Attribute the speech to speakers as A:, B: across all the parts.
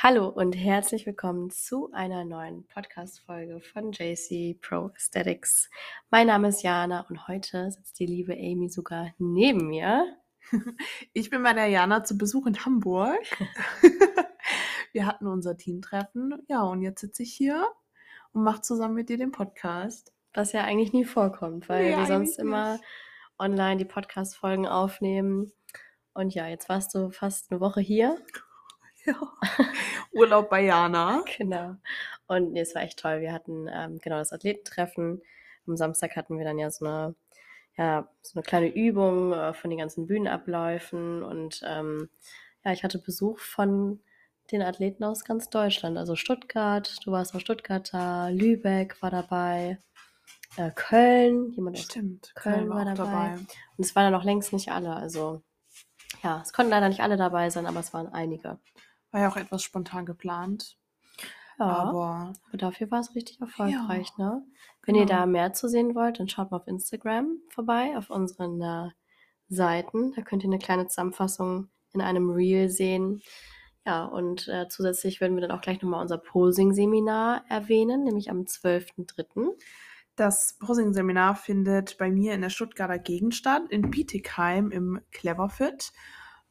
A: Hallo und herzlich willkommen zu einer neuen Podcast-Folge von JC Pro Aesthetics. Mein Name ist Jana und heute sitzt die liebe Amy sogar neben mir.
B: Ich bin bei der Jana zu Besuch in Hamburg. Wir hatten unser Teamtreffen. Ja, und jetzt sitze ich hier und mache zusammen mit dir den Podcast.
A: Was ja eigentlich nie vorkommt, weil
B: Nee,
A: wir sonst immer
B: nicht.
A: online die Podcast-Folgen aufnehmen. Und ja, jetzt warst du fast eine Woche hier.
B: Urlaub bei Jana.
A: Genau. Und nee, es war echt toll. Wir hatten ähm, genau das Athletentreffen. Am Samstag hatten wir dann ja so eine, ja, so eine kleine Übung äh, von den ganzen Bühnenabläufen. Und ähm, ja, ich hatte Besuch von den Athleten aus ganz Deutschland. Also Stuttgart, du warst aus Stuttgart da, Lübeck war dabei, äh, Köln, jemand aus
B: Stimmt,
A: Köln war dabei. Und es waren ja noch längst nicht alle. Also ja, es konnten leider nicht alle dabei sein, aber es waren einige.
B: War ja auch etwas spontan geplant.
A: Ja.
B: Aber
A: Aber dafür war es richtig erfolgreich, ne? Wenn
B: genau.
A: ihr da mehr zu sehen wollt, dann schaut mal auf Instagram vorbei, auf unseren äh, Seiten. Da könnt ihr eine kleine Zusammenfassung in einem Reel sehen. Ja, und äh, zusätzlich werden wir dann auch gleich nochmal unser Posing-Seminar erwähnen, nämlich am 12.03.
B: das Posing-Seminar findet bei mir in der Stuttgarter Gegend statt, in Bietigheim im Cleverfit.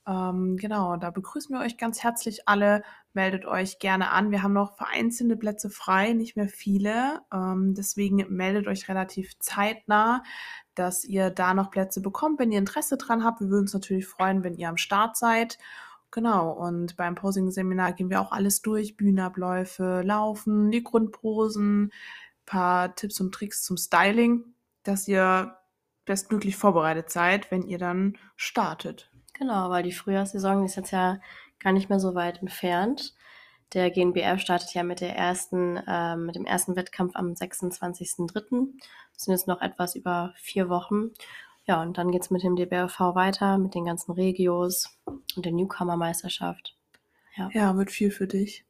B: Ähm, genau, da begrüßen wir euch ganz herzlich alle. Meldet euch gerne an. Wir haben noch vereinzelte Plätze frei, nicht mehr viele. Ähm, deswegen meldet euch relativ zeitnah, dass ihr da noch Plätze bekommt, wenn ihr Interesse dran habt. Wir würden uns natürlich freuen, wenn ihr am Start seid. Genau, und beim Posing-Seminar gehen wir auch alles durch. Bühnenabläufe, Laufen, die Grundposen, paar Tipps und Tricks zum Styling, dass ihr bestmöglich vorbereitet seid, wenn ihr dann startet.
A: Genau, weil die Frühjahrssaison ist jetzt ja gar nicht mehr so weit entfernt. Der GNBF startet ja mit der ersten, ähm, mit dem ersten Wettkampf am 26.03. Das sind jetzt noch etwas über vier Wochen. Ja, und dann geht's mit dem DBRV weiter, mit den ganzen Regios und der Newcomer-Meisterschaft. Ja.
B: Ja, wird viel für dich.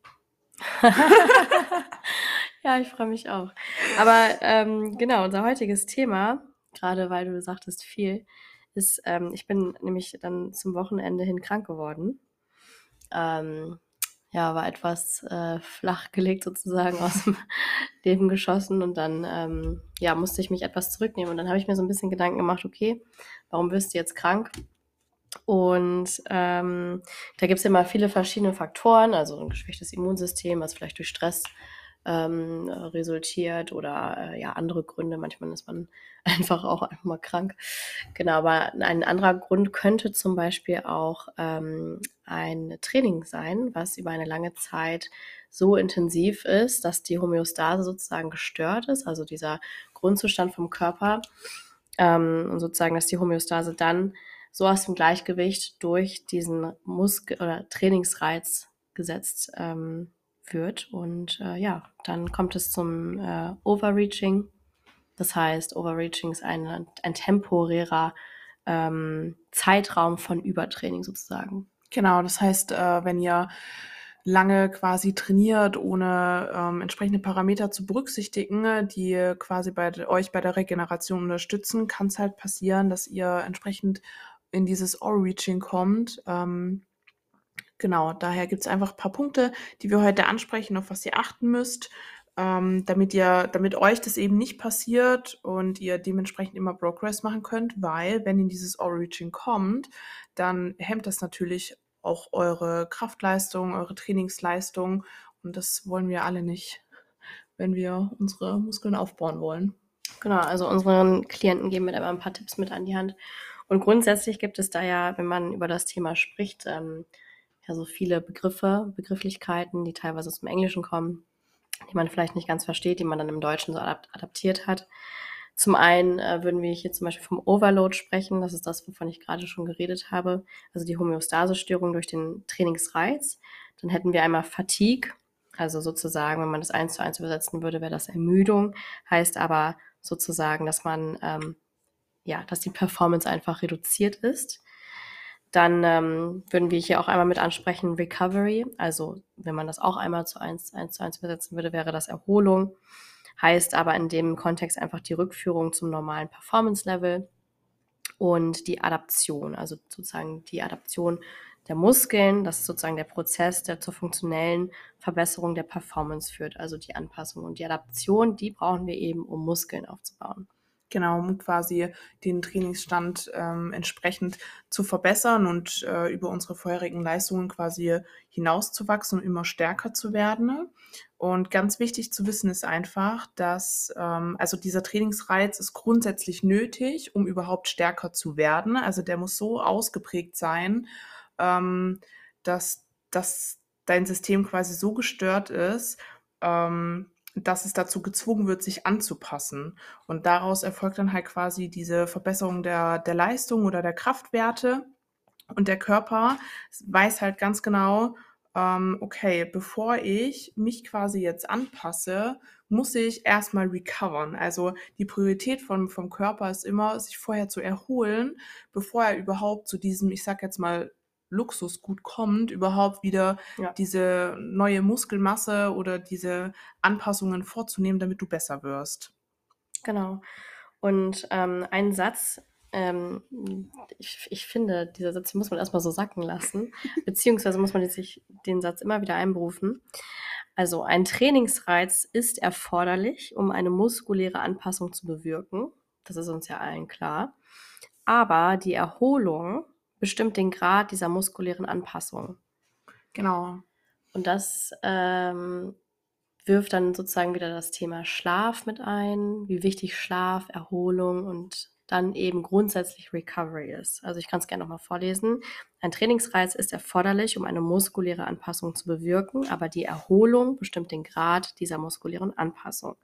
A: ja, ich freue mich auch. Aber ähm, genau, unser heutiges Thema, gerade weil du sagtest viel, ist, ähm, ich bin nämlich dann zum Wochenende hin krank geworden. Ähm, ja, war etwas äh, flach gelegt sozusagen aus dem Leben geschossen und dann ähm, ja, musste ich mich etwas zurücknehmen. Und dann habe ich mir so ein bisschen Gedanken gemacht, okay, warum wirst du jetzt krank? Und ähm, da gibt es immer viele verschiedene Faktoren, also ein geschwächtes Immunsystem, was vielleicht durch Stress ähm, resultiert oder äh, ja andere Gründe. Manchmal ist man einfach auch einfach mal krank. Genau, aber ein anderer Grund könnte zum Beispiel auch ähm, ein Training sein, was über eine lange Zeit so intensiv ist, dass die Homöostase sozusagen gestört ist, also dieser Grundzustand vom Körper ähm, und sozusagen, dass die Homöostase dann so aus dem Gleichgewicht durch diesen Muskel- oder Trainingsreiz gesetzt ähm, wird. Und äh, ja, dann kommt es zum äh, Overreaching. Das heißt, Overreaching ist ein, ein temporärer ähm, Zeitraum von Übertraining sozusagen.
B: Genau, das heißt, äh, wenn ihr lange quasi trainiert, ohne ähm, entsprechende Parameter zu berücksichtigen, die quasi bei euch bei der Regeneration unterstützen, kann es halt passieren, dass ihr entsprechend in dieses Overreaching kommt. Ähm, genau, daher gibt es einfach ein paar Punkte, die wir heute ansprechen, auf was ihr achten müsst, ähm, damit ihr, damit euch das eben nicht passiert und ihr dementsprechend immer Progress machen könnt, weil wenn in dieses Overreaching kommt, dann hemmt das natürlich auch eure Kraftleistung, eure Trainingsleistung und das wollen wir alle nicht, wenn wir unsere Muskeln aufbauen wollen.
A: Genau, also unseren Klienten geben wir da immer ein paar Tipps mit an die Hand. Und grundsätzlich gibt es da ja, wenn man über das Thema spricht, ähm, ja so viele Begriffe, Begrifflichkeiten, die teilweise aus dem Englischen kommen, die man vielleicht nicht ganz versteht, die man dann im Deutschen so adapt adaptiert hat. Zum einen äh, würden wir hier zum Beispiel vom Overload sprechen, das ist das, wovon ich gerade schon geredet habe, also die Homöostasestörung durch den Trainingsreiz. Dann hätten wir einmal Fatigue, also sozusagen, wenn man das eins zu eins übersetzen würde, wäre das Ermüdung, heißt aber sozusagen, dass man ähm, ja, dass die Performance einfach reduziert ist. Dann ähm, würden wir hier auch einmal mit ansprechen Recovery. Also wenn man das auch einmal zu eins, eins zu eins übersetzen würde, wäre das Erholung. Heißt aber in dem Kontext einfach die Rückführung zum normalen Performance-Level und die Adaption, also sozusagen die Adaption der Muskeln. Das ist sozusagen der Prozess, der zur funktionellen Verbesserung der Performance führt. Also die Anpassung und die Adaption, die brauchen wir eben, um Muskeln aufzubauen.
B: Genau, um quasi den Trainingsstand ähm, entsprechend zu verbessern und äh, über unsere vorherigen Leistungen quasi hinauszuwachsen und immer stärker zu werden. Und ganz wichtig zu wissen ist einfach, dass ähm, also dieser Trainingsreiz ist grundsätzlich nötig, um überhaupt stärker zu werden. Also der muss so ausgeprägt sein, ähm, dass, dass dein System quasi so gestört ist, ähm, dass es dazu gezwungen wird, sich anzupassen. Und daraus erfolgt dann halt quasi diese Verbesserung der, der Leistung oder der Kraftwerte. Und der Körper weiß halt ganz genau, ähm, okay, bevor ich mich quasi jetzt anpasse, muss ich erstmal recovern. Also die Priorität vom, vom Körper ist immer, sich vorher zu erholen, bevor er überhaupt zu diesem, ich sag jetzt mal, Luxusgut kommt, überhaupt wieder ja. diese neue Muskelmasse oder diese Anpassungen vorzunehmen, damit du besser wirst.
A: Genau. Und ähm, ein Satz, ähm, ich, ich finde, dieser Satz muss man erstmal so sacken lassen, beziehungsweise muss man sich den Satz immer wieder einberufen. Also ein Trainingsreiz ist erforderlich, um eine muskuläre Anpassung zu bewirken. Das ist uns ja allen klar. Aber die Erholung bestimmt den Grad dieser muskulären Anpassung.
B: Genau.
A: Und das ähm, wirft dann sozusagen wieder das Thema Schlaf mit ein, wie wichtig Schlaf, Erholung und dann eben grundsätzlich Recovery ist. Also ich kann es gerne nochmal vorlesen. Ein Trainingsreiz ist erforderlich, um eine muskuläre Anpassung zu bewirken, aber die Erholung bestimmt den Grad dieser muskulären Anpassung.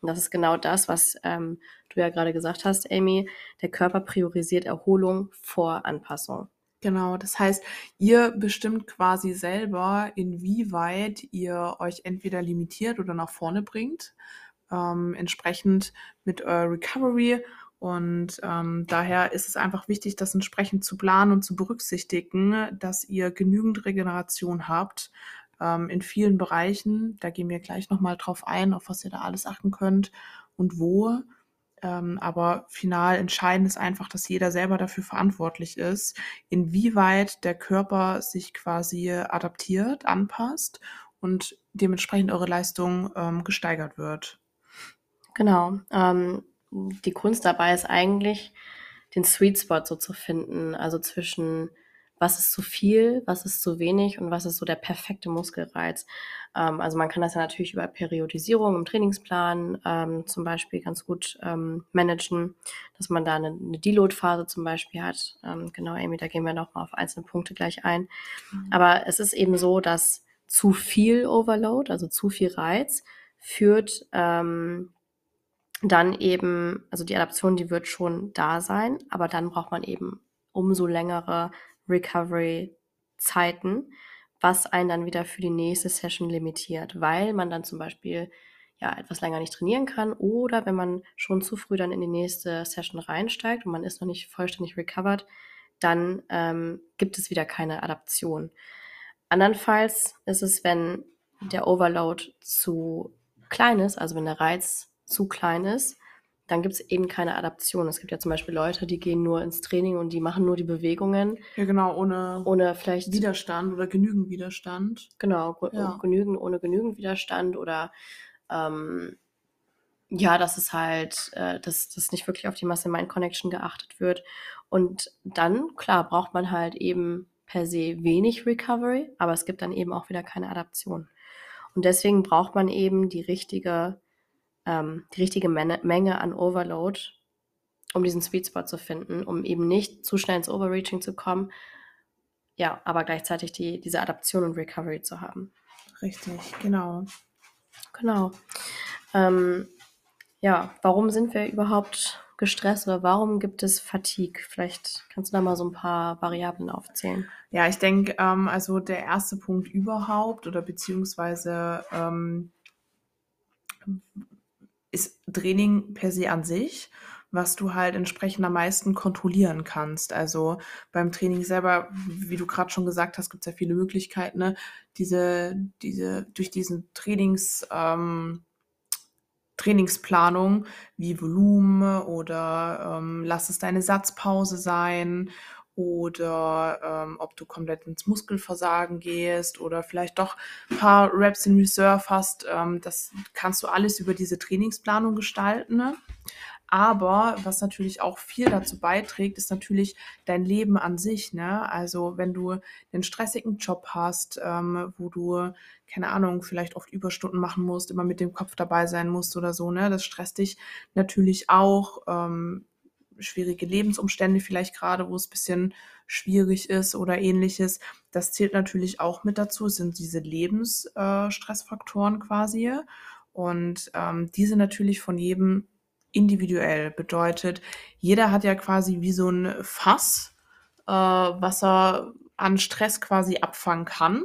A: Und das ist genau das, was ähm, du ja gerade gesagt hast, Amy. Der Körper priorisiert Erholung vor Anpassung.
B: Genau, das heißt, ihr bestimmt quasi selber, inwieweit ihr euch entweder limitiert oder nach vorne bringt, ähm, entsprechend mit eurer Recovery und ähm, daher ist es einfach wichtig, das entsprechend zu planen und zu berücksichtigen, dass ihr genügend Regeneration habt ähm, in vielen Bereichen. Da gehen wir gleich nochmal drauf ein, auf was ihr da alles achten könnt und wo. Ähm, aber final entscheidend ist einfach, dass jeder selber dafür verantwortlich ist, inwieweit der Körper sich quasi adaptiert, anpasst und dementsprechend eure Leistung ähm, gesteigert wird.
A: Genau. Ähm, die Kunst dabei ist eigentlich, den Sweet Spot so zu finden. Also zwischen was ist zu viel, was ist zu wenig und was ist so der perfekte Muskelreiz. Ähm, also man kann das ja natürlich über Periodisierung im Trainingsplan ähm, zum Beispiel ganz gut ähm, managen, dass man da eine, eine Deload-Phase zum Beispiel hat. Ähm, genau, Amy, da gehen wir nochmal auf einzelne Punkte gleich ein. Mhm. Aber es ist eben so, dass zu viel Overload, also zu viel Reiz, führt ähm, dann eben, also die Adaption, die wird schon da sein, aber dann braucht man eben umso längere Recovery-Zeiten, was einen dann wieder für die nächste Session limitiert, weil man dann zum Beispiel ja etwas länger nicht trainieren kann oder wenn man schon zu früh dann in die nächste Session reinsteigt und man ist noch nicht vollständig recovered, dann ähm, gibt es wieder keine Adaption. Andernfalls ist es, wenn der Overload zu klein ist, also wenn der Reiz zu klein ist, dann gibt es eben keine Adaption. Es gibt ja zum Beispiel Leute, die gehen nur ins Training und die machen nur die Bewegungen.
B: Ja, genau, ohne,
A: ohne vielleicht
B: Widerstand oder genügend Widerstand.
A: Genau, ja. genügend, ohne genügend Widerstand oder ähm, ja, dass es halt, äh, dass das nicht wirklich auf die Muscle-Mind-Connection geachtet wird. Und dann, klar, braucht man halt eben per se wenig Recovery, aber es gibt dann eben auch wieder keine Adaption. Und deswegen braucht man eben die richtige ähm, die richtige Menge, Menge an Overload, um diesen Sweet Spot zu finden, um eben nicht zu schnell ins Overreaching zu kommen, ja, aber gleichzeitig die, diese Adaption und Recovery zu haben.
B: Richtig, genau.
A: Genau. Ähm, ja, warum sind wir überhaupt gestresst oder warum gibt es Fatigue? Vielleicht kannst du da mal so ein paar Variablen aufzählen.
B: Ja, ich denke, ähm, also der erste Punkt überhaupt oder beziehungsweise ähm, ist Training per se an sich, was du halt entsprechend am meisten kontrollieren kannst. Also beim Training selber, wie du gerade schon gesagt hast, gibt es ja viele Möglichkeiten, ne? diese, diese, durch diesen Trainings, ähm, Trainingsplanung wie Volumen oder ähm, lass es deine Satzpause sein oder ähm, ob du komplett ins Muskelversagen gehst oder vielleicht doch ein paar Reps in Reserve hast. Ähm, das kannst du alles über diese Trainingsplanung gestalten. Ne? Aber was natürlich auch viel dazu beiträgt, ist natürlich dein Leben an sich. Ne? Also wenn du einen stressigen Job hast, ähm, wo du, keine Ahnung, vielleicht oft Überstunden machen musst, immer mit dem Kopf dabei sein musst oder so, ne? Das stresst dich natürlich auch. Ähm, schwierige Lebensumstände vielleicht gerade, wo es ein bisschen schwierig ist oder ähnliches. Das zählt natürlich auch mit dazu, es sind diese Lebensstressfaktoren äh, quasi. Und ähm, diese natürlich von jedem individuell. Bedeutet, jeder hat ja quasi wie so ein Fass, äh, was er an Stress quasi abfangen kann.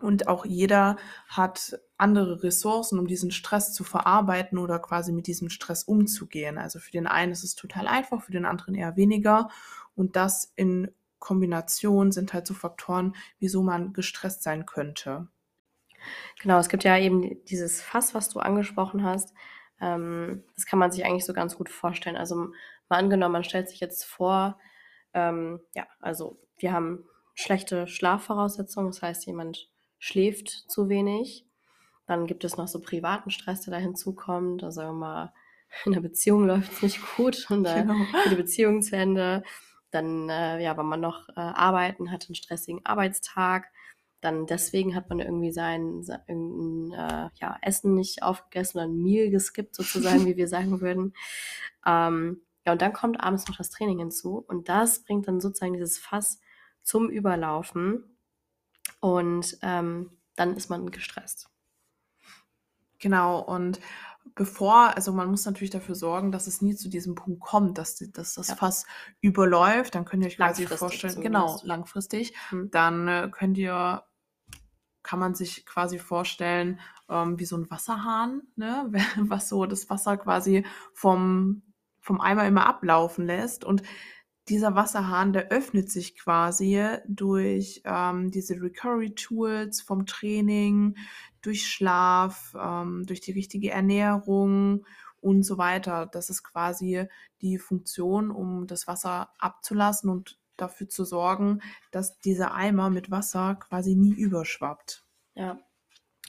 B: Und auch jeder hat andere Ressourcen, um diesen Stress zu verarbeiten oder quasi mit diesem Stress umzugehen. Also für den einen ist es total einfach, für den anderen eher weniger. Und das in Kombination sind halt so Faktoren, wieso man gestresst sein könnte.
A: Genau, es gibt ja eben dieses Fass, was du angesprochen hast. Ähm, das kann man sich eigentlich so ganz gut vorstellen. Also mal angenommen, man stellt sich jetzt vor, ähm, ja, also wir haben schlechte Schlafvoraussetzungen, das heißt, jemand schläft zu wenig. Dann gibt es noch so privaten Stress, der da hinzukommt. Also sagen wir mal, in der Beziehung läuft es nicht gut und da genau. geht die Beziehung zu Ende. Dann, äh, ja, wenn man noch äh, arbeiten hat, einen stressigen Arbeitstag. Dann deswegen hat man irgendwie sein, sein äh, ja, Essen nicht aufgegessen oder ein Meal geskippt, sozusagen, wie wir sagen würden. Ähm, ja, und dann kommt abends noch das Training hinzu und das bringt dann sozusagen dieses Fass zum Überlaufen und ähm, dann ist man gestresst.
B: Genau, und bevor, also man muss natürlich dafür sorgen, dass es nie zu diesem Punkt kommt, dass, dass das ja. Fass überläuft. Dann könnt ihr euch quasi vorstellen, genau, langfristig. Hm. Dann äh, könnt ihr, kann man sich quasi vorstellen, ähm, wie so ein Wasserhahn, ne? was so das Wasser quasi vom, vom Eimer immer ablaufen lässt. Und dieser Wasserhahn, der öffnet sich quasi durch ähm, diese Recovery-Tools vom Training, durch Schlaf, ähm, durch die richtige Ernährung und so weiter. Das ist quasi die Funktion, um das Wasser abzulassen und dafür zu sorgen, dass dieser Eimer mit Wasser quasi nie überschwappt.
A: Ja,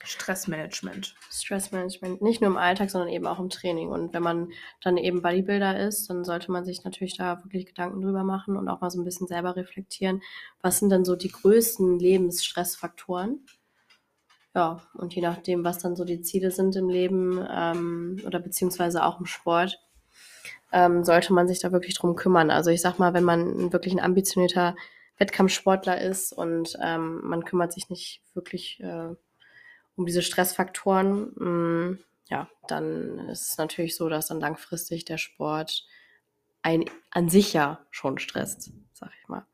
B: Stressmanagement.
A: Stressmanagement, nicht nur im Alltag, sondern eben auch im Training. Und wenn man dann eben Bodybuilder ist, dann sollte man sich natürlich da wirklich Gedanken drüber machen und auch mal so ein bisschen selber reflektieren, was sind dann so die größten Lebensstressfaktoren. Ja, und je nachdem, was dann so die Ziele sind im Leben ähm, oder beziehungsweise auch im Sport, ähm, sollte man sich da wirklich drum kümmern. Also ich sag mal, wenn man wirklich ein ambitionierter Wettkampfsportler ist und ähm, man kümmert sich nicht wirklich äh, um diese Stressfaktoren, mh, mm, ja, dann ist es natürlich so, dass dann langfristig der Sport ein an sich ja schon stresst, sag ich mal.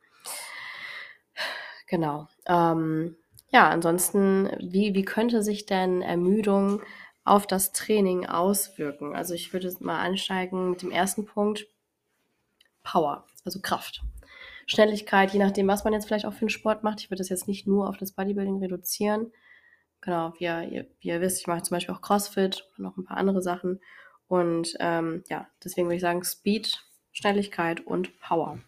A: Genau. Ähm, ja, ansonsten, wie, wie könnte sich denn Ermüdung auf das Training auswirken? Also ich würde mal ansteigen mit dem ersten Punkt. Power, also Kraft. Schnelligkeit, je nachdem, was man jetzt vielleicht auch für einen Sport macht. Ich würde das jetzt nicht nur auf das Bodybuilding reduzieren, genau, wie ihr, wie ihr wisst, ich mache zum Beispiel auch CrossFit und noch ein paar andere Sachen. Und ähm, ja, deswegen würde ich sagen Speed, Schnelligkeit und Power.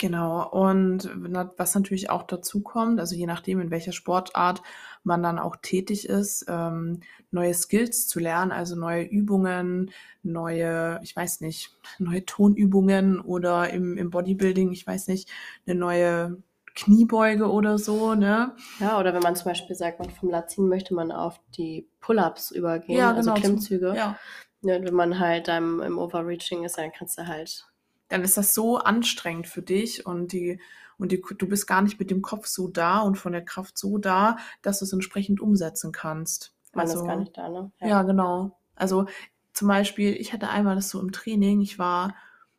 B: Genau, und was natürlich auch dazu kommt, also je nachdem, in welcher Sportart man dann auch tätig ist, ähm, neue Skills zu lernen, also neue Übungen, neue, ich weiß nicht, neue Tonübungen oder im, im Bodybuilding, ich weiß nicht, eine neue Kniebeuge oder so, ne?
A: Ja, oder wenn man zum Beispiel sagt, man vom Latin möchte man auf die Pull-ups übergehen, ja, also genau, also Klimmzüge. ja. ja. Wenn man halt dann im Overreaching ist, dann kannst du halt.
B: Dann ist das so anstrengend für dich und die und die, du bist gar nicht mit dem Kopf so da und von der Kraft so da, dass du es entsprechend umsetzen kannst.
A: Man also, ist gar nicht da, ne?
B: Ja. ja, genau. Also zum Beispiel, ich hatte einmal das so im Training, ich war,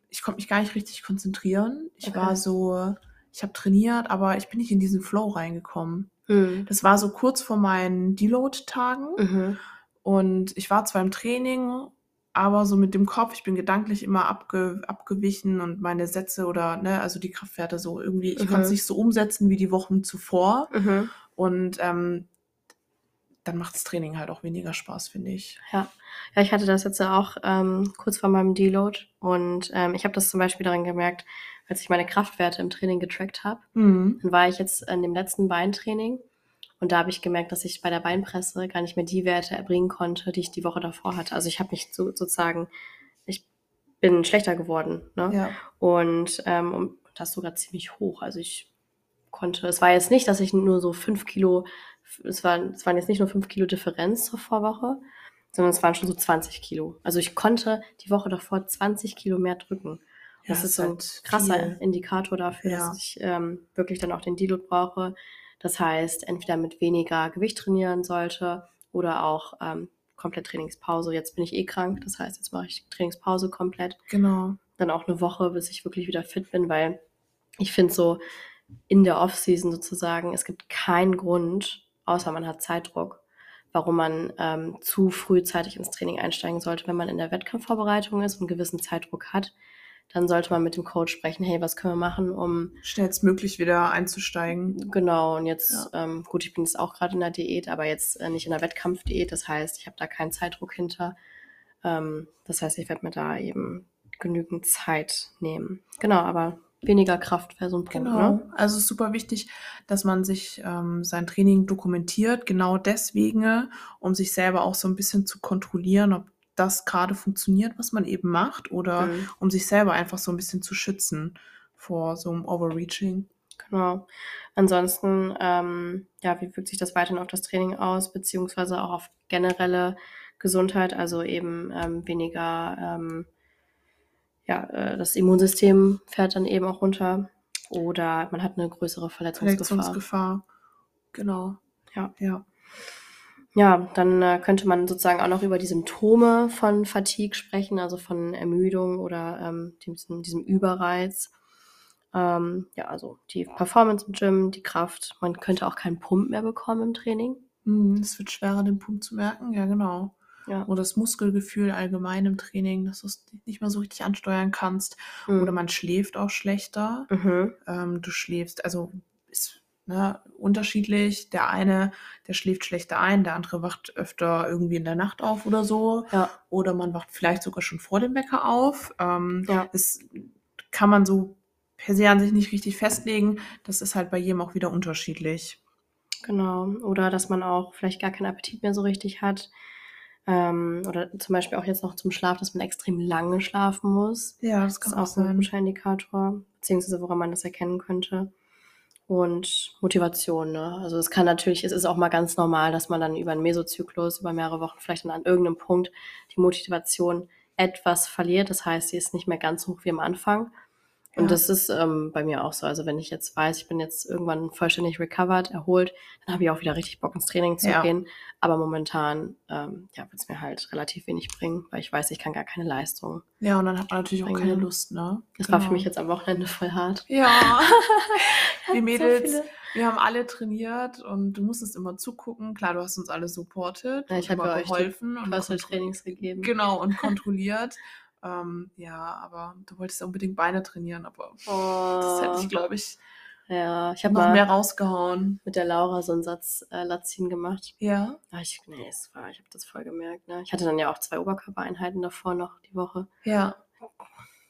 B: ich konnte mich gar nicht richtig konzentrieren. Ich okay. war so, ich habe trainiert, aber ich bin nicht in diesen Flow reingekommen. Mhm. Das war so kurz vor meinen Deload-Tagen. Mhm. Und ich war zwar im Training, aber so mit dem Kopf, ich bin gedanklich immer abge, abgewichen und meine Sätze oder, ne, also die Kraftwerte so irgendwie, ich mhm. konnte es nicht so umsetzen wie die Wochen zuvor. Mhm. Und ähm, dann macht das Training halt auch weniger Spaß, finde ich.
A: Ja. Ja, ich hatte das jetzt auch ähm, kurz vor meinem Deload und ähm, ich habe das zum Beispiel daran gemerkt, als ich meine Kraftwerte im Training getrackt habe.
B: Mhm.
A: Dann war ich jetzt in dem letzten Beintraining und da habe ich gemerkt, dass ich bei der Beinpresse gar nicht mehr die Werte erbringen konnte, die ich die Woche davor hatte. Also ich habe mich so, sozusagen, ich bin schlechter geworden. Ne?
B: Ja.
A: Und ähm, und das sogar ziemlich hoch. Also ich konnte, es war jetzt nicht, dass ich nur so fünf Kilo, es waren, es waren jetzt nicht nur fünf Kilo Differenz zur Vorwoche, sondern es waren schon so 20 Kilo. Also ich konnte die Woche davor 20 Kilo mehr drücken.
B: Ja,
A: das
B: ist
A: ist so ein
B: halt
A: krasser
B: viel.
A: Indikator dafür,
B: Ja.
A: dass ich ähm, wirklich dann auch den Deload brauche. Das heißt, entweder mit weniger Gewicht trainieren sollte oder auch ähm, komplett Trainingspause. Jetzt bin ich eh krank, das heißt, jetzt mache ich Trainingspause komplett
B: Genau.
A: dann auch eine Woche, bis ich wirklich wieder fit bin, weil ich finde so in der Off-Season sozusagen, es gibt keinen Grund, außer man hat Zeitdruck, warum man ähm, zu frühzeitig ins Training einsteigen sollte. Wenn man in der Wettkampfvorbereitung ist und einen gewissen Zeitdruck hat, dann sollte man mit dem Coach sprechen, hey, was können wir machen, um
B: Schnellstmöglich wieder einzusteigen.
A: Genau, und jetzt, ähm, gut, ich bin jetzt auch gerade in der Diät, aber jetzt äh, nicht in der Wettkampfdiät. Das heißt, ich habe da keinen Zeitdruck hinter. Ähm, das heißt, ich werde mir da eben genügend Zeit nehmen. Genau, aber weniger Kraft wäre so ein Punkt,
B: Genau.
A: ne?
B: Also es ist super wichtig, dass man sich ähm, sein Training dokumentiert, genau deswegen, um sich selber auch so ein bisschen zu kontrollieren, ob das gerade funktioniert, was man eben macht, oder
A: Mhm.
B: um sich selber einfach so ein bisschen zu schützen vor so einem Overreaching.
A: Genau. Ansonsten, ähm, ja, wie wirkt sich das weiterhin auf das Training aus, beziehungsweise auch auf generelle Gesundheit, also eben ähm, weniger, ähm, ja, äh, das Immunsystem fährt dann eben auch runter oder man hat eine größere Verletzungsgefahr.
B: Verletzungsgefahr. Genau.
A: Ja.
B: Ja.
A: Ja, dann äh, könnte man sozusagen auch noch über die Symptome von Fatigue sprechen, also von Ermüdung oder ähm, diesem, diesem Überreiz. Ähm, ja, also die Performance im Gym, die Kraft. Man könnte auch keinen Pump mehr bekommen im Training.
B: Mhm, Es wird schwerer, den Punkt zu merken. Ja, genau.
A: Ja.
B: Oder das Muskelgefühl allgemein im Training, dass du es nicht mehr so richtig ansteuern kannst.
A: Mhm.
B: Oder man schläft auch schlechter.
A: Mhm.
B: ähm, du schläfst, also ist ne, unterschiedlich. Der eine, der schläft schlechter ein, der andere wacht öfter irgendwie in der Nacht auf oder so.
A: Ja.
B: Oder man wacht vielleicht sogar schon vor dem Wecker auf. Ähm,
A: Ja.
B: Das kann man so per se an sich nicht richtig festlegen. Das ist halt bei jedem auch wieder unterschiedlich.
A: Genau. Oder dass man auch vielleicht gar keinen Appetit mehr so richtig hat. Ähm, oder zum Beispiel auch jetzt noch zum Schlaf, dass man extrem lange schlafen muss.
B: Ja, das
A: Das
B: kann
A: ist
B: auch
A: auch ein guter Indikator, beziehungsweise woran man das erkennen könnte. Und Motivation, ne? Also es kann natürlich, es ist auch mal ganz normal, dass man dann über einen Mesozyklus, über mehrere Wochen vielleicht dann an irgendeinem Punkt die Motivation etwas verliert. Das heißt, sie ist nicht mehr ganz so hoch wie am Anfang. Und
B: Ja.
A: das ist ähm, bei mir auch so. Also wenn ich jetzt weiß, ich bin jetzt irgendwann vollständig recovered, erholt, dann habe ich auch wieder richtig Bock ins Training zu
B: Ja.
A: gehen. Aber momentan ähm, ja, wird es mir halt relativ wenig bringen, weil ich weiß, ich kann gar keine Leistung.
B: Ja, und dann hat man natürlich auch keine
A: Bringen.
B: Lust, ne?
A: Das war für
B: Genau.
A: mich jetzt am Wochenende voll hart.
B: Ja.
A: So
B: Die Mädels,
A: viele-
B: wir haben alle trainiert und du musstest immer zugucken. Klar, du hast uns alle supportet
A: Ja, ich
B: und
A: habe euch die
B: geholfen und
A: Personal
B: kontro-
A: Trainings gegeben.
B: Genau, und kontrolliert. ähm, ja, aber du wolltest ja unbedingt Beine trainieren, aber das hätte
A: Oh,
B: ich, glaube ich,
A: ja, ich habe
B: noch mehr rausgehauen.
A: mit der Laura so einen Satz äh, Lazin gemacht.
B: Ja.
A: Ah, ich, nee, es war, ich habe das voll gemerkt. Ne? Ich hatte dann ja auch zwei Oberkörpereinheiten davor noch die Woche.
B: Ja.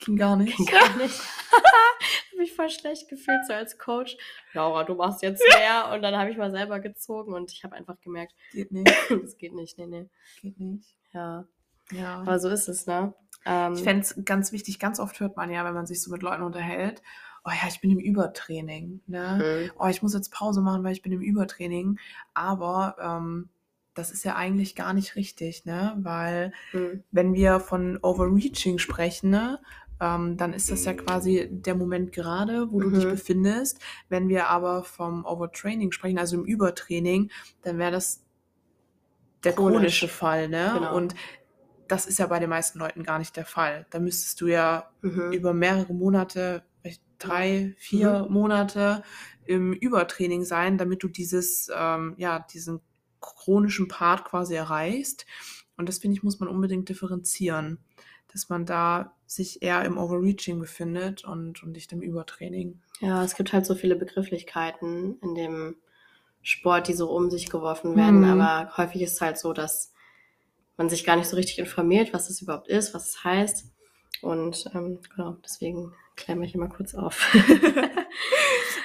B: Ging gar nicht.
A: Ging gar nicht. habe mich voll schlecht gefühlt, so als Coach. Laura, du machst jetzt mehr. Und dann habe ich mal selber gezogen und ich habe einfach gemerkt,
B: Geht nicht.
A: das geht nicht. Nee, nee.
B: Geht nicht.
A: Ja,
B: Ja.
A: aber so ist es, ne? Ähm,
B: Ich fände es ganz wichtig, ganz oft hört man ja, wenn man sich so mit Leuten unterhält, oh ja, ich bin im Übertraining. Ne?
A: hm,
B: oh, ich muss jetzt Pause machen, weil ich bin im Übertraining. Aber ähm, das ist ja eigentlich gar nicht richtig, ne? Weil
A: hm,
B: wenn wir von Overreaching sprechen, ne, ähm, dann ist das ja quasi der Moment gerade, wo du dich
A: Mhm.
B: befindest. Wenn wir aber vom Overtraining sprechen, also im Übertraining, dann wäre das der
A: Chronisch.
B: chronische Fall, ne?
A: Genau.
B: Und das ist ja bei den meisten Leuten gar nicht der Fall. Da müsstest du ja
A: mhm.
B: über mehrere Monate, vielleicht drei, vier Monate im Übertraining sein, damit du dieses, ähm, ja, diesen chronischen Part quasi erreichst. Und das finde ich, muss man unbedingt differenzieren, dass man da sich eher im Overreaching befindet und, und nicht im Übertraining.
A: Ja, es gibt halt so viele Begrifflichkeiten in dem Sport, die so um sich geworfen werden.
B: Mhm.
A: Aber häufig ist es halt so, dass man sich gar nicht so richtig informiert, was das überhaupt ist, was es heißt. Und ähm, genau, deswegen klären wir hier mal kurz auf.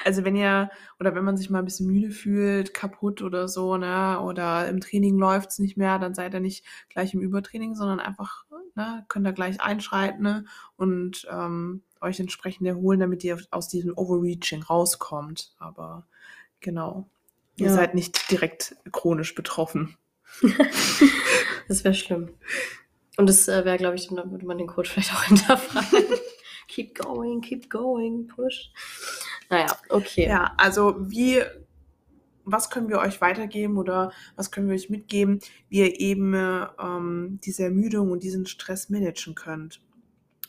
B: Also wenn ihr oder wenn man sich mal ein bisschen müde fühlt, kaputt oder so, ne, oder im Training läuft's nicht mehr, dann seid ihr nicht gleich im Übertraining, sondern einfach, ne, könnt ihr gleich einschreiten ne, und ähm, euch entsprechend erholen, damit ihr aus diesem Overreaching rauskommt. Aber genau, ihr
A: Ja.
B: seid nicht direkt chronisch betroffen.
A: Das wäre schlimm. Und das äh, wäre, glaube ich, dann würde man den Coach vielleicht auch hinterfragen. keep going, keep going, push. Naja, okay.
B: Ja, also wie, was können wir euch weitergeben oder was können wir euch mitgeben, wie ihr eben ähm, diese Ermüdung und diesen Stress managen könnt?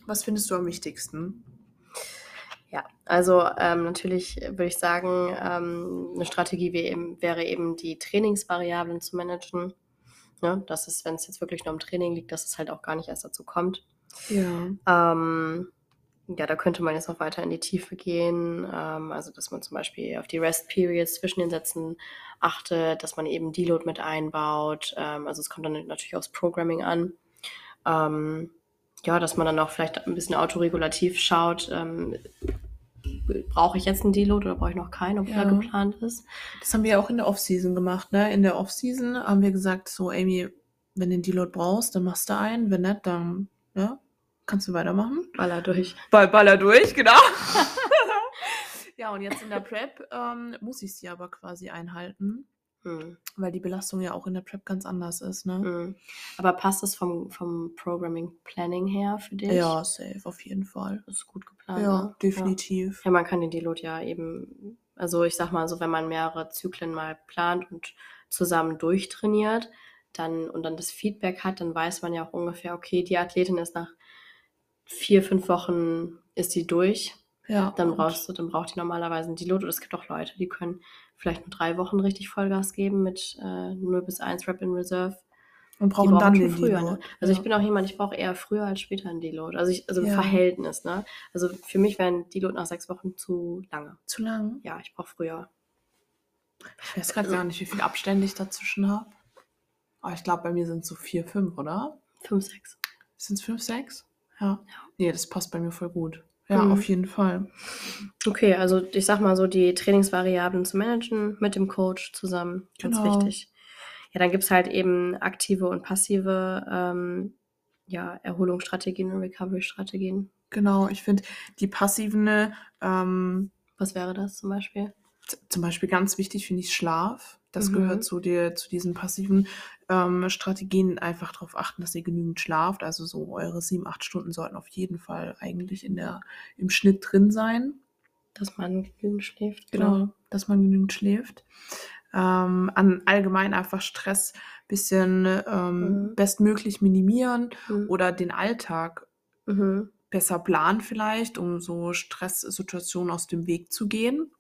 B: Was findest du am wichtigsten?
A: Ja, also ähm, natürlich würde ich sagen, ähm, eine Strategie wär eben, wäre eben die Trainingsvariablen zu managen. Ne? Das ist, wenn es jetzt wirklich nur im Training liegt, dass es halt auch gar nicht erst dazu kommt.
B: Ja.
A: Ähm, ja, da könnte man jetzt noch weiter in die Tiefe gehen. Ähm, also, dass man zum Beispiel auf die Rest-Periods zwischen den Sätzen achtet, dass man eben Deload mit einbaut. Ähm, also, es kommt dann natürlich aufs Programming an. Ähm, ja, dass man dann auch vielleicht ein bisschen autoregulativ schaut, ähm, brauche ich jetzt einen Deload oder brauche ich noch keinen, obwohl
B: Ja.
A: er geplant ist.
B: Das haben wir ja auch in der Off-Season gemacht, ne? In der Off-Season haben wir gesagt, so, Amy, wenn du den Deload brauchst, dann machst du einen. Wenn nicht, dann, ja, kannst du weitermachen.
A: Baller durch.
B: Ball, baller durch, genau. ja, und jetzt in der Prep ähm, muss ich sie aber quasi einhalten,
A: Hm.
B: weil die Belastung ja auch in der Prep ganz anders ist, ne?
A: Hm. Aber passt das vom, vom Programming Planning her für dich?
B: Ja, safe, auf jeden Fall.
A: Das ist gut geplant.
B: Ja,
A: ne?
B: definitiv.
A: Ja, man kann den Deload ja eben, also ich sag mal so, wenn man mehrere Zyklen mal plant und zusammen durchtrainiert, dann und dann das Feedback hat, dann weiß man ja auch ungefähr, okay, die Athletin ist nach vier, fünf Wochen ist die durch.
B: Ja.
A: Dann
B: und-
A: brauchst du, dann braucht die normalerweise einen Deload. Oder es gibt auch Leute, die können vielleicht nur drei Wochen richtig Vollgas geben mit äh, 0 bis 1 Rep in Reserve.
B: und brauchen
A: brauchen
B: dann den
A: früher.
B: Deload.
A: Ne? Also
B: ja.
A: ich bin auch jemand, ich brauche eher früher als später einen Deload. Also ich, also
B: Ja.
A: Verhältnis, ne? Also für mich wäre ein Deload nach sechs Wochen zu lange.
B: zu lang.
A: Ja, ich brauche früher.
B: Ich weiß gerade gar nicht, wie viel Abstände ich dazwischen habe. Aber ich glaube, bei mir sind es so vier, fünf, oder?
A: Fünf, sechs.
B: Sind es fünf, sechs? Ja. Nee, das passt bei mir voll gut. Ja,
A: Mhm.
B: auf jeden Fall.
A: Okay, also ich sag mal so, die Trainingsvariablen zu managen mit dem Coach zusammen, ganz
B: Genau.
A: wichtig. Ja, dann gibt's halt eben aktive und passive ähm, ja, Erholungsstrategien und Recovery-Strategien.
B: Genau, ich finde die passiven, ähm,
A: Was wäre das zum Beispiel?
B: Zum Beispiel ganz wichtig, finde ich Schlaf. Das
A: Mhm.
B: gehört zu, dir, zu diesen passiven ähm, Strategien. Einfach darauf achten, dass ihr genügend schlaft. Also so eure sieben, acht Stunden sollten auf jeden Fall eigentlich in der, im Schnitt drin sein.
A: Dass man genügend schläft.
B: Genau, dass man genügend schläft. Ähm, an allgemein einfach Stress bisschen ähm,
A: Mhm.
B: bestmöglich minimieren
A: Mhm.
B: oder den Alltag
A: Mhm.
B: besser planen vielleicht, um so Stresssituationen aus dem Weg zu gehen.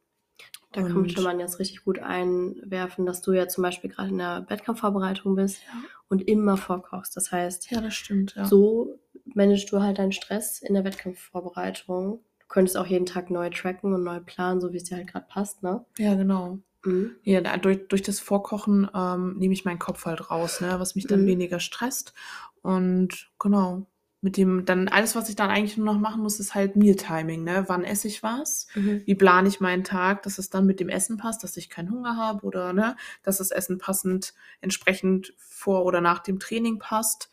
A: Da
B: Und-
A: könnte man jetzt richtig gut einwerfen, dass du ja zum Beispiel gerade in der Wettkampfvorbereitung bist
B: Ja.
A: und immer vorkochst. Das heißt,
B: Ja, das stimmt. Ja.
A: so managst du halt deinen Stress in der Wettkampfvorbereitung. Du könntest auch jeden Tag neu tracken und neu planen, so wie es dir halt gerade passt, ne?
B: ja, genau.
A: Mhm.
B: Ja, durch, durch das Vorkochen ähm, nehme ich meinen Kopf halt raus, ne, was mich dann
A: Mhm.
B: weniger stresst. Und genau, mit dem, dann alles, was ich dann eigentlich nur noch machen muss, ist halt Mealtiming, ne? Wann esse ich was?
A: Mhm.
B: Wie plane ich meinen Tag, dass es dann mit dem Essen passt, dass ich keinen Hunger habe oder ne, dass das Essen passend entsprechend vor oder nach dem Training passt.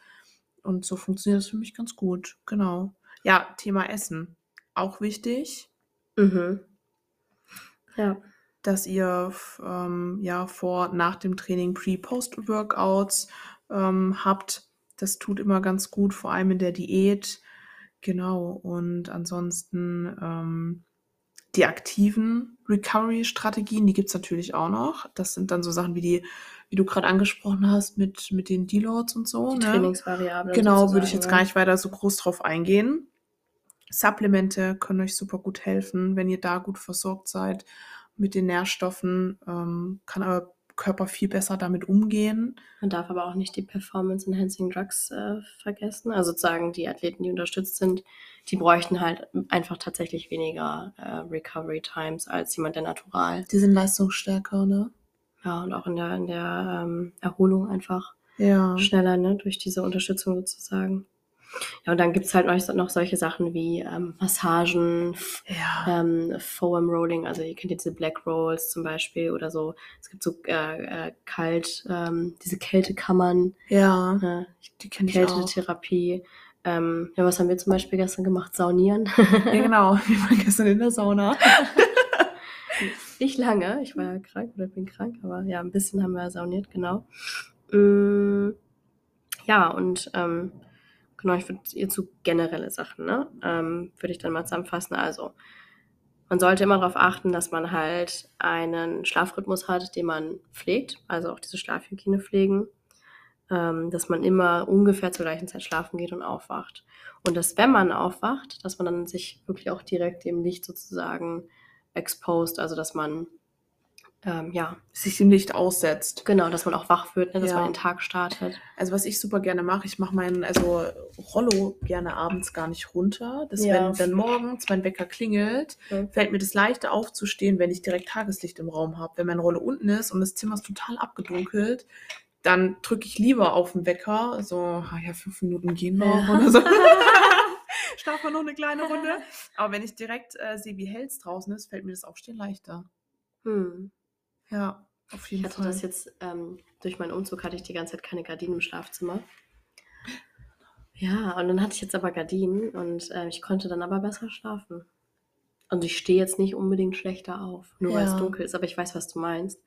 B: Und so funktioniert das für mich ganz gut. Genau. Ja, Thema Essen. Auch wichtig.
A: Mhm. Ja.
B: dass ihr ähm, ja vor, nach dem Training Pre-Post-Workouts ähm, habt. Das tut immer ganz gut, vor allem in der Diät. Genau. Und ansonsten ähm, die aktiven Recovery-Strategien, die gibt es natürlich auch noch. Das sind dann so Sachen wie die, wie du gerade angesprochen hast, mit, mit den Deloads und so.
A: Die
B: ne?
A: Trainingsvariablen.
B: Genau, würde ich jetzt gar nicht weiter so groß drauf eingehen. Supplemente können euch super gut helfen, wenn ihr da gut versorgt seid mit den Nährstoffen, ähm, kann euer Körper viel besser damit umgehen.
A: Man darf aber auch nicht die Performance-Enhancing Drugs äh, vergessen. Also sozusagen die Athleten, die unterstützt sind, die bräuchten halt einfach tatsächlich weniger äh, Recovery Times als jemand, der natural.
B: Die sind leistungsstärker, ne?
A: ja, und auch in der, in der ähm, Erholung einfach
B: Ja.
A: schneller, ne, durch diese Unterstützung sozusagen. Ja, und dann gibt's halt noch, solche Sachen wie ähm, Massagen,
B: Ja.
A: ähm, Foam Rolling, also ihr kennt jetzt diese Black Rolls zum Beispiel oder so. Es gibt so äh, äh, kalt, ähm, diese Kältekammern,
B: Ja.
A: äh,
B: Die kenne ich auch.
A: Kältetherapie. Ähm, ja, was haben wir zum Beispiel gestern gemacht? Saunieren.
B: Ja, genau. Wir waren gestern in der Sauna.
A: Nicht lange, ich war ja krank oder bin krank, aber ja, ein bisschen haben wir sauniert, genau. Mm, ja, und ähm, genau, ich würde so generelle Sachen, ne? Ähm, würde ich dann mal zusammenfassen. Also, man sollte immer darauf achten, dass man halt einen Schlafrhythmus hat, den man pflegt, also auch diese Schlafhygiene pflegen, ähm, dass man immer ungefähr zur gleichen Zeit schlafen geht und aufwacht. Und dass, wenn man aufwacht, dass man dann sich wirklich auch direkt dem Licht sozusagen exposed, also dass man, ähm, ja,
B: Sich dem Licht aussetzt.
A: genau, dass man auch wach wird, ne, dass
B: Ja.
A: man den Tag startet.
B: Also was ich super gerne mache, ich mache meinen, also Rollo gerne abends gar nicht runter. Dass
A: Ja.
B: wenn dann morgens mein Wecker klingelt,
A: Ja.
B: fällt mir das leichter aufzustehen, wenn ich direkt Tageslicht im Raum habe. Wenn mein Rollo unten ist und das Zimmer ist total abgedunkelt, dann drücke ich lieber auf den Wecker, so, ah ja, fünf Minuten gehen noch
A: Ja.
B: oder so. Schlaf mal noch eine kleine Runde. Aber wenn ich direkt äh, sehe, wie hell es draußen ist, fällt mir das Aufstehen leichter.
A: Hm.
B: Ja, auf
A: Ich
B: jeden
A: hatte
B: Fall.
A: das jetzt, ähm, durch meinen Umzug hatte ich die ganze Zeit keine Gardinen im Schlafzimmer. Ja, und dann hatte ich jetzt aber Gardinen und äh, ich konnte dann aber besser schlafen. Und ich stehe jetzt nicht unbedingt schlechter auf, nur weil es
B: Ja.
A: dunkel ist, aber ich weiß, was du meinst.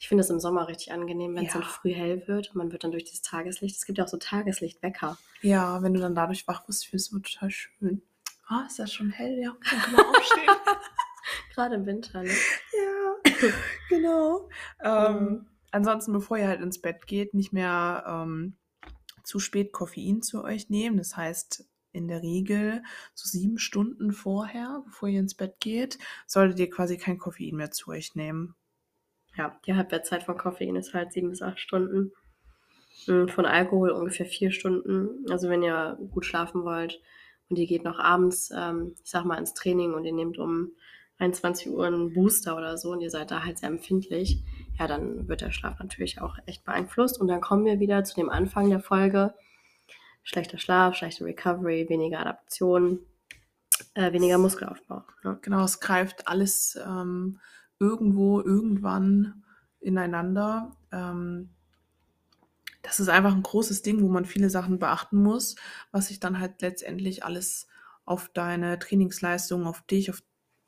A: Ich finde es im Sommer richtig angenehm, wenn es dann
B: Ja.
A: früh hell wird und man wird dann durch dieses Tageslicht. Es gibt ja auch so Tageslichtwecker.
B: Ja, wenn du dann dadurch wach wirst, findest du es total schön. Ah, ist das schon hell? Ja, dann kann man aufstehen.
A: Gerade im Winter, ne?
B: genau. Ähm,
A: Mhm.
B: ansonsten, bevor ihr halt ins Bett geht, nicht mehr ähm, zu spät Koffein zu euch nehmen. Das heißt, in der Regel so sieben Stunden vorher, bevor ihr ins Bett geht, solltet ihr quasi kein Koffein mehr zu euch nehmen.
A: Ja, die Halbwertszeit von Koffein ist halt sieben bis acht Stunden. Mm, Von Alkohol ungefähr vier Stunden. Also wenn ihr gut schlafen wollt und ihr geht noch abends, ähm, ich sag mal, ins Training und ihr nehmt um 21 Uhr einen Booster oder so und ihr seid da halt sehr empfindlich, ja, dann wird der Schlaf natürlich auch echt beeinflusst. Und dann kommen wir wieder zu dem Anfang der Folge. Schlechter Schlaf, schlechte Recovery, weniger Adaption, äh, weniger Muskelaufbau. Ne?
B: Genau, es greift alles ähm, irgendwo, irgendwann ineinander. Ähm, das ist einfach ein großes Ding, wo man viele Sachen beachten muss, was sich dann halt letztendlich alles auf deine Trainingsleistung, auf dich, auf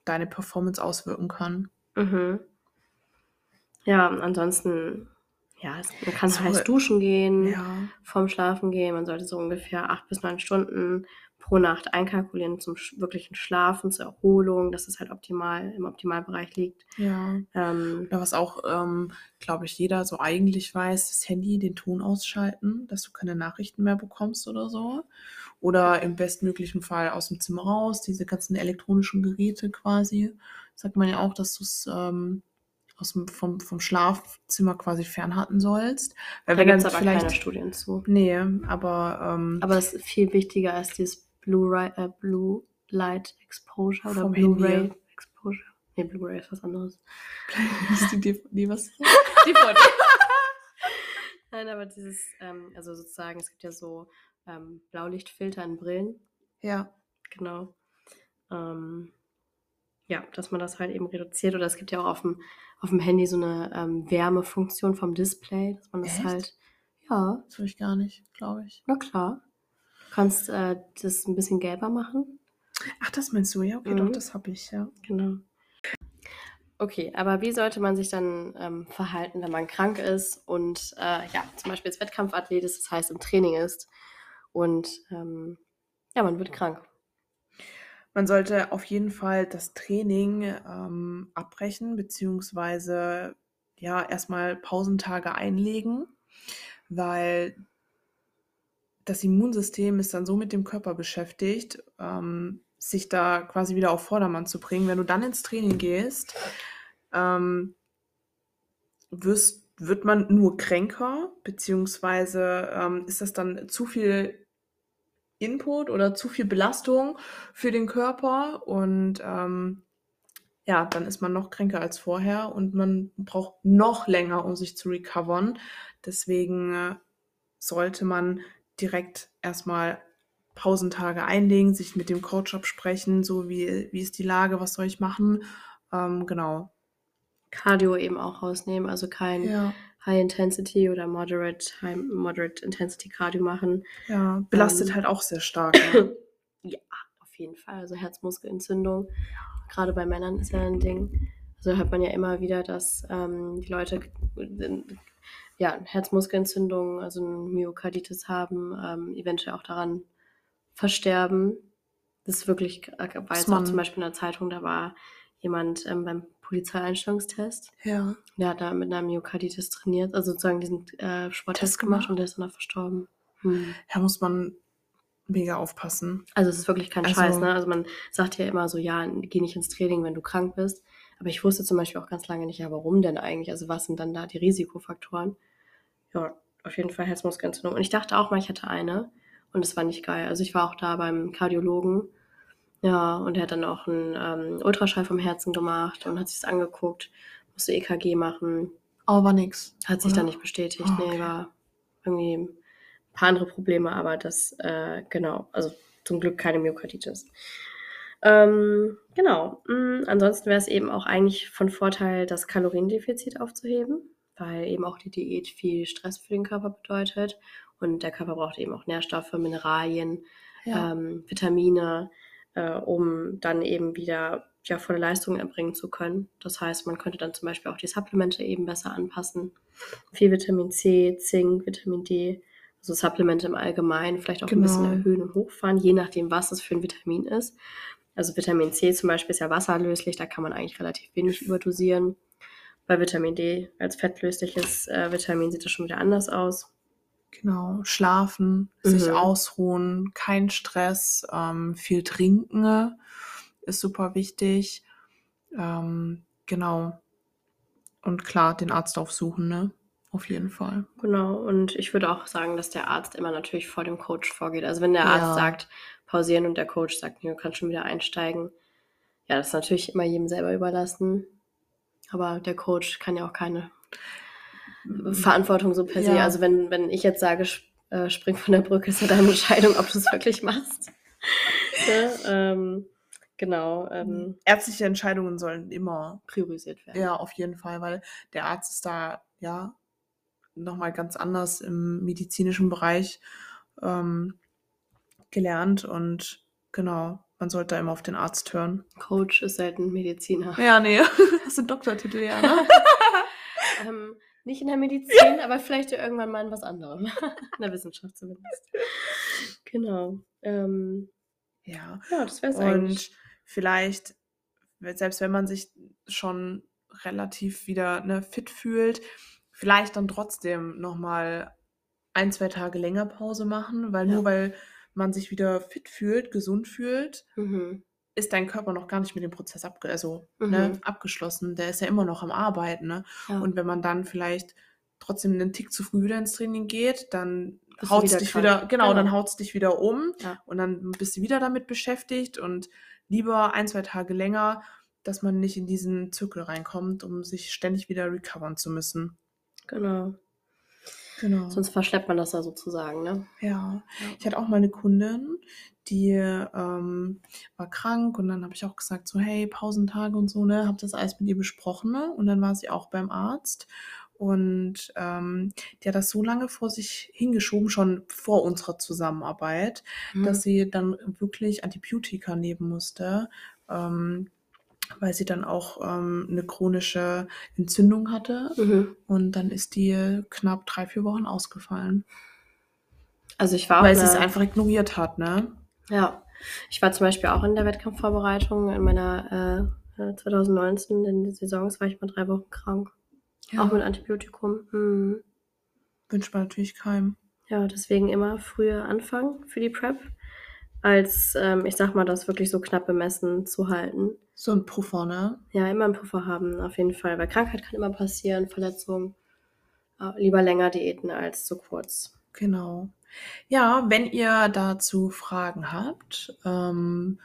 B: deine Performance auswirken kann.
A: Mhm. Ja, ansonsten, ja, man kann
B: So,
A: heiß duschen gehen,
B: Ja,
A: vorm Schlafen gehen. Man sollte so ungefähr acht bis neun Stunden pro Nacht einkalkulieren zum wirklichen Schlafen, zur Erholung, dass es halt optimal im Optimalbereich liegt.
B: ja.
A: Ähm,
B: Oder was auch, ähm, glaube ich, jeder so eigentlich weiß, das Handy, den Ton ausschalten, dass du keine Nachrichten mehr bekommst oder so. Oder im bestmöglichen Fall aus dem Zimmer raus, diese ganzen elektronischen Geräte quasi. Sagt man ja auch, dass du es ähm, aus dem, vom, vom Schlafzimmer quasi fernhalten sollst. Weil
A: da gibt es aber keine
B: vielleicht.
A: Studien zu.
B: Nee, aber, ähm,
A: Aber es ist viel wichtiger als dieses Blue, äh, Blue Light Exposure oder Blu-ray. Exposure. Nee, Blu-ray ist was anderes.
B: ist die DVD was?
A: DVD. Nein, aber dieses, ähm, also sozusagen, es gibt ja so ähm, Blaulichtfilter in Brillen,
B: Ja,
A: genau. Ähm, ja, dass man das halt eben reduziert. Oder es gibt ja auch auf dem, auf dem Handy so eine ähm, Wärmefunktion vom Display, dass man das
B: Echt?
A: halt, ja,
B: das will ich gar nicht, glaube ich.
A: na klar. Du kannst äh, das ein bisschen gelber machen.
B: Ach, das meinst du? Ja, okay,
A: Mhm.
B: doch, das habe ich, ja.
A: Genau. Okay, aber wie sollte man sich dann ähm, verhalten, wenn man krank ist und äh, ja, zum Beispiel als Wettkampfathlet ist, das heißt im Training ist und ähm, ja, man wird krank.
B: Man sollte auf jeden Fall das Training ähm, abbrechen, beziehungsweise ja, erstmal Pausentage einlegen, weil das Immunsystem ist dann so mit dem Körper beschäftigt, ähm, sich da quasi wieder auf Vordermann zu bringen. Wenn du dann ins Training gehst, ähm, wirst, wird man nur kränker, beziehungsweise ähm, ist das dann zu viel Input oder zu viel Belastung für den Körper und ähm, ja, dann ist man noch kränker als vorher und man braucht noch länger, um sich zu recovern. Deswegen äh, sollte man direkt erstmal Pausentage einlegen, sich mit dem Coach absprechen, so wie, wie ist die Lage, was soll ich machen. Ähm, genau.
A: Cardio eben auch rausnehmen, also kein
B: Ja,
A: High Intensity oder Moderate, High, Moderate Intensity Cardio machen.
B: ja, belastet
A: Ähm,
B: halt auch sehr stark. Ne?
A: Ja, auf jeden Fall. Also Herzmuskelentzündung, gerade bei Männern ist ja ein Ding. Also hört man ja immer wieder, dass ähm, die Leute äh, ja, Herzmuskelentzündung, also ein Myokarditis haben, ähm, eventuell auch daran versterben. Das ist wirklich, äh, jetzt auch zum Beispiel in der Zeitung, da war jemand ähm, beim Polizeieinstellungstest.
B: ja,
A: Der hat da mit einer Myokarditis trainiert, also sozusagen diesen äh, Sporttest
B: Test
A: gemacht
B: gemacht.
A: und der ist dann auch verstorben. Hm.
B: Da muss man mega aufpassen.
A: Also es ist wirklich kein Scheiß,
B: Also,
A: ne? Also man sagt ja immer so, ja, geh nicht ins Training, wenn du krank bist. Aber ich wusste zum Beispiel auch ganz lange nicht, ja, warum denn eigentlich? Also was sind dann da die Risikofaktoren? Ja, auf jeden Fall Herzmuskelentzündung. Und ich dachte auch mal, ich hätte eine. Und es war nicht geil. Also ich war auch da beim Kardiologen. Ja, und er hat dann auch einen ähm, Ultraschall vom Herzen gemacht und hat sich das angeguckt, musste EKG machen.
B: aber nix,
A: Hat sich dann
B: oder?
A: nicht bestätigt. Nee,
B: okay.
A: war irgendwie ein paar andere Probleme, aber das, äh, genau, also zum Glück keine Myokarditis. Ähm, genau. Mm, ansonsten wäre es eben auch eigentlich von Vorteil, das Kaloriendefizit aufzuheben, weil eben auch die Diät viel Stress für den Körper bedeutet. Und der Körper braucht eben auch Nährstoffe, Mineralien,
B: Ja,
A: ähm, Vitamine, äh, um dann eben wieder ja, volle Leistung erbringen zu können. Das heißt, man könnte dann zum Beispiel auch die Supplemente eben besser anpassen. Viel Vitamin C, Zink, Vitamin D, also Supplemente im Allgemeinen vielleicht auch ein bisschen
B: genau.
A: erhöhen und hochfahren, je nachdem, was es für ein Vitamin ist. Also Vitamin C zum Beispiel ist ja wasserlöslich, da kann man eigentlich relativ wenig überdosieren. Bei Vitamin D als fettlösliches äh, Vitamin sieht das schon wieder anders aus.
B: Genau, schlafen, sich
A: Mhm.
B: ausruhen, kein Stress, ähm, viel trinken ist super wichtig. Ähm, genau. Und klar, den Arzt aufsuchen, ne? Auf jeden Fall.
A: Genau, und ich würde auch sagen, dass der Arzt immer natürlich vor dem Coach vorgeht. Also wenn der Arzt
B: Ja,
A: sagt, pausieren und der Coach sagt, nee, du kannst schon wieder einsteigen, ja, das ist natürlich immer jedem selber überlassen. Aber der Coach kann ja auch keine Verantwortung so per se.
B: ja,
A: Also wenn, wenn ich jetzt sage, äh, spring von der Brücke, ist ja deine Entscheidung, ob du es wirklich machst. ne? ähm, genau, ähm,
B: ärztliche Entscheidungen sollen immer,
A: priorisiert werden.
B: ja, auf jeden Fall, weil der Arzt ist da, ja, nochmal ganz anders im medizinischen Bereich ähm, gelernt und genau, man sollte da immer auf den Arzt hören.
A: Coach ist selten Mediziner.
B: Ja, nee, hast du einen Doktortitel, ja, ne?
A: Ähm, nicht in der Medizin, aber vielleicht ja irgendwann mal in was anderem. in der Wissenschaft zumindest. Genau. Ähm,
B: Ja,
A: ja, das wäre es eigentlich.
B: und vielleicht, selbst wenn man sich schon relativ wieder ne, fit fühlt, vielleicht dann trotzdem nochmal ein, zwei Tage länger Pause machen, weil
A: Ja.
B: nur weil man sich wieder fit fühlt, gesund fühlt,
A: Mhm.
B: Ist dein Körper noch gar nicht mit dem Prozess abge also, ne,
A: Mhm.
B: abgeschlossen. Der ist ja immer noch am Arbeiten. Ne?
A: Ja,
B: Und wenn man dann vielleicht trotzdem einen Tick zu früh wieder ins Training geht, dann haut es dich
A: krank.
B: wieder, genau, dann
A: Genau.
B: haut es dich wieder um
A: Ja.
B: und dann bist du wieder damit beschäftigt und lieber ein, zwei Tage länger, dass man nicht in diesen Zirkel reinkommt, um sich ständig wieder recovern zu müssen.
A: Genau.
B: Genau.
A: Sonst verschleppt man das ja sozusagen, ne?
B: Ja, ich hatte auch mal eine Kundin, die ähm, war krank und dann habe ich auch gesagt, so hey, Pausentage und so, ne, habe das alles mit ihr besprochen, ne? Und dann war sie auch beim Arzt und ähm, die hat das so lange vor sich hingeschoben, schon vor unserer Zusammenarbeit, dass
A: Mhm.
B: sie dann wirklich Antibiotika nehmen musste, ähm, weil sie dann auch ähm, eine chronische Entzündung hatte
A: Mhm.
B: und dann ist die knapp drei, vier Wochen ausgefallen.
A: Also ich war
B: Weil sie es einfach ignoriert hat, ne?
A: ja, ich war zum Beispiel auch in der Wettkampfvorbereitung in meiner äh, äh, 2019, in den Saisons war ich mal drei Wochen krank. Auch mit
B: Ja,
A: Antibiotikum. Mhm.
B: wünscht man natürlich keinem.
A: Ja, deswegen immer früher anfangen für die Prep, als, ähm, ich sag mal, das wirklich so knapp bemessen zu halten.
B: So ein Puffer, ne?
A: Ja, immer einen Puffer haben, auf jeden Fall, weil Krankheit kann immer passieren, Verletzungen. Äh, lieber länger Diäten als zu kurz.
B: Genau. Ja, wenn ihr dazu Fragen habt ähm,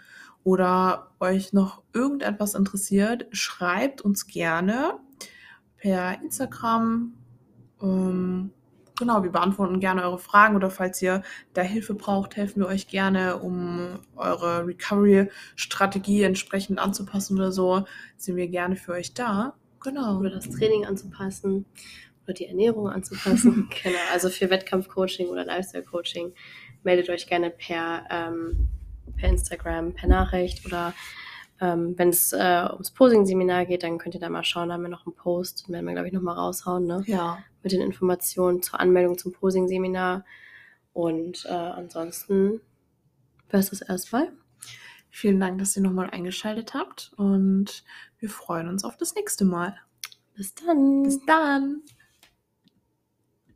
B: oder euch noch irgendetwas interessiert, schreibt uns gerne per Instagram. Ähm, genau, wir beantworten gerne eure Fragen oder falls ihr da Hilfe braucht, helfen wir euch gerne, um eure Recovery-Strategie entsprechend anzupassen oder so, sind wir gerne für euch da. Genau.
A: Oder das Training anzupassen oder die Ernährung anzupassen. genau, also für Wettkampfcoaching oder Lifestyle-Coaching meldet euch gerne per, ähm, per Instagram, per Nachricht oder ähm, wenn es äh, ums Posing-Seminar geht, dann könnt ihr da mal schauen, da haben wir noch einen Post, den werden wir, glaube ich, nochmal raushauen, ne?
B: Ja.
A: Mit den Informationen zur Anmeldung zum Posing-Seminar. Und äh, ansonsten wäre es das erstmal.
B: Vielen Dank, dass ihr nochmal eingeschaltet habt und wir freuen uns auf das nächste Mal.
A: Bis dann.
B: Bis dann.